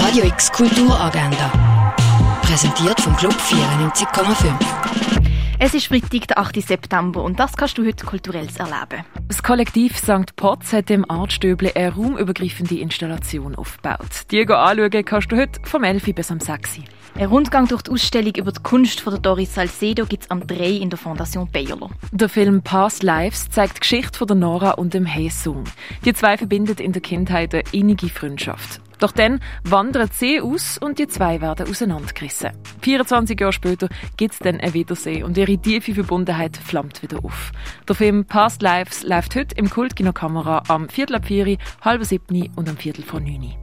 Radio X Kulturagenda. Präsentiert vom Club 94,5. Es ist Freitag, der 8. September und das kannst du heute kulturell erleben. Das Kollektiv St. Potz hat im Artstöble eine raumübergreifende Installation aufgebaut. Die anschauen kannst du heute vom 11 bis am 6. Ein Rundgang durch die Ausstellung über die Kunst von der Doris Salcedo gibt es am 3 in der Fondation Bayerlo. Der Film Past Lives zeigt die Geschichte von der Nora und dem Haesung. Die zwei verbindet in der Kindheit eine innige Freundschaft. Doch dann wandern sie aus und die zwei werden auseinandergerissen. 24 Jahre später gibt es dann ein Wiedersehen und ihre tiefe Verbundenheit flammt wieder auf. Der Film Past Lives läuft heute im Kultkino Kamera am Viertel ab 4, halb siebni und am Viertel vor 9.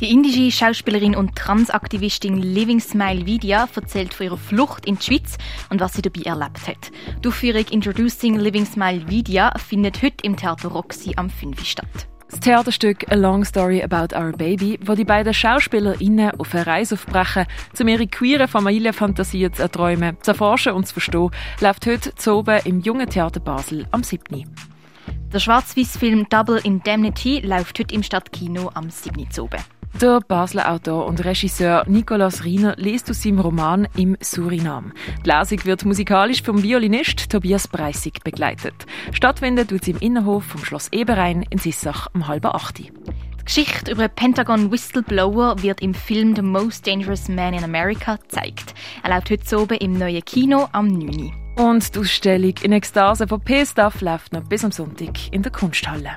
Die indische Schauspielerin und Transaktivistin Living Smile Vidya erzählt von ihrer Flucht in die Schweiz und was sie dabei erlebt hat. Die Aufführung Introducing Living Smile Vidya findet heute im Theater Roxy am 5 statt. Das Theaterstück A Long Story About Our Baby, wo die beiden SchauspielerInnen auf eine Reise aufbrechen, um ihre queeren Familienfantasien zu erträumen, zu erforschen und zu verstehen, läuft heute zu oben im Jungen Theater Basel am 7. Der Schwarz-Weiß-Film Double Indemnity läuft heute im Stadtkino am 7. zu oben. Der Basler Autor und Regisseur Nicolas Riener liest aus seinem Roman Im Surinam. Die Lesung wird musikalisch vom Violinist Tobias Breissig begleitet. Stattfinden tut sie im Innenhof vom Schloss Eberein in Sissach um halb acht. Die Geschichte über einen Pentagon Whistleblower wird im Film The Most Dangerous Man in America gezeigt. Er läuft heute oben im neuen Kino am 9. Und die Ausstellung in Ekstase von P-Staff läuft noch bis am Sonntag in der Kunsthalle.